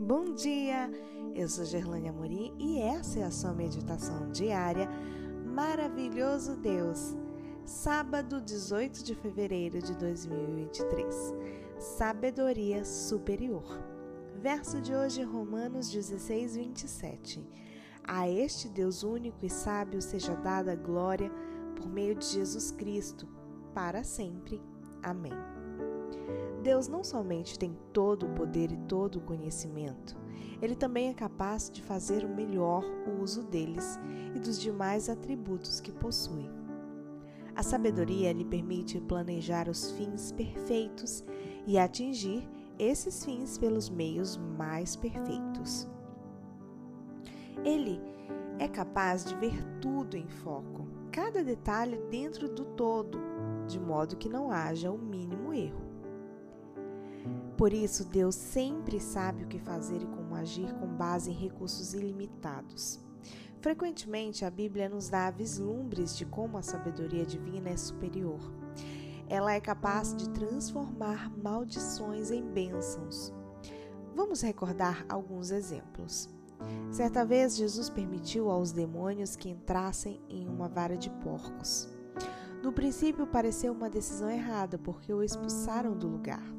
Bom dia! Eu sou Gerlane Amorim e essa é a sua meditação diária Maravilhoso Deus. Sábado, 18 de fevereiro de 2023. Sabedoria superior. Verso de hoje, Romanos 16, 27. A este Deus único e sábio seja dada glória por meio de Jesus Cristo, para sempre. Amém. Deus não somente tem todo o poder e todo o conhecimento, ele também é capaz de fazer o melhor uso deles e dos demais atributos que possui. A sabedoria lhe permite planejar os fins perfeitos e atingir esses fins pelos meios mais perfeitos. Ele é capaz de ver tudo em foco, cada detalhe dentro do todo, de modo que não haja o mínimo erro. Por isso, Deus sempre sabe o que fazer e como agir com base em recursos ilimitados. Frequentemente, a Bíblia nos dá vislumbres de como a sabedoria divina é superior. Ela é capaz de transformar maldições em bênçãos. Vamos recordar alguns exemplos. Certa vez, Jesus permitiu aos demônios que entrassem em uma vara de porcos. No princípio, pareceu uma decisão errada, porque o expulsaram do lugar.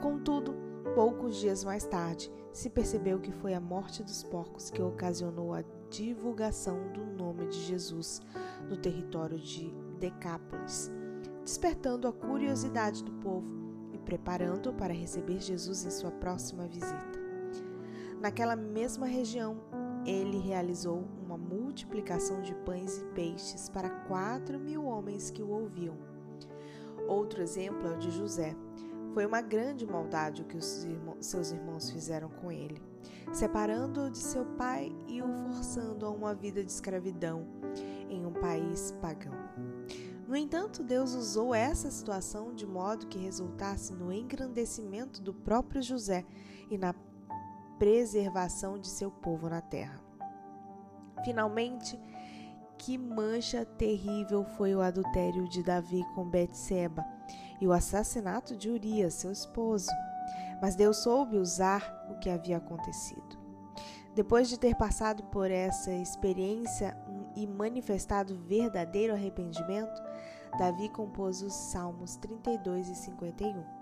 Contudo, poucos dias mais tarde, se percebeu que foi a morte dos porcos que ocasionou a divulgação do nome de Jesus no território de Decápolis, despertando a curiosidade do povo e preparando-o para receber Jesus em sua próxima visita. Naquela mesma região, ele realizou uma multiplicação de pães e peixes para quatro mil homens que o ouviam. Outro exemplo é o de José foi uma grande maldade o que os irmãos, seus irmãos fizeram com ele, separando-o de seu pai e o forçando a uma vida de escravidão em um país pagão. No entanto, Deus usou essa situação de modo que resultasse no engrandecimento do próprio José e na preservação de seu povo na terra. Finalmente, que mancha terrível foi o adultério de Davi com Betseba e o assassinato de Urias, seu esposo. Mas Deus soube usar o que havia acontecido. Depois de ter passado por essa experiência e manifestado verdadeiro arrependimento, Davi compôs os Salmos 32 e 51.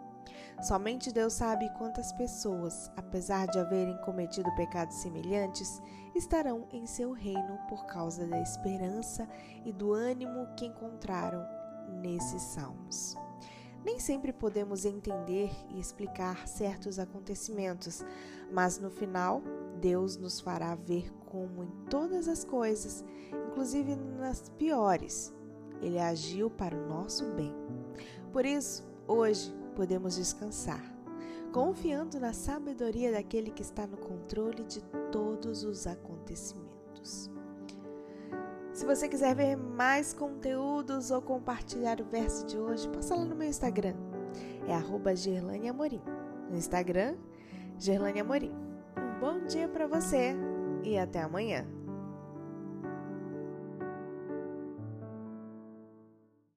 Somente Deus sabe quantas pessoas, apesar de haverem cometido pecados semelhantes, estarão em seu reino por causa da esperança e do ânimo que encontraram nesses salmos. Nem sempre podemos entender e explicar certos acontecimentos, mas no final, Deus nos fará ver como em todas as coisas, inclusive nas piores, Ele agiu para o nosso bem. Por isso, hoje podemos descansar, confiando na sabedoria daquele que está no controle de todos os acontecimentos. Se você quiser ver mais conteúdos ou compartilhar o verso de hoje, passa lá no meu Instagram. É arroba Amorim. No Instagram, Gerlane Amorim. Um bom dia para você e até amanhã.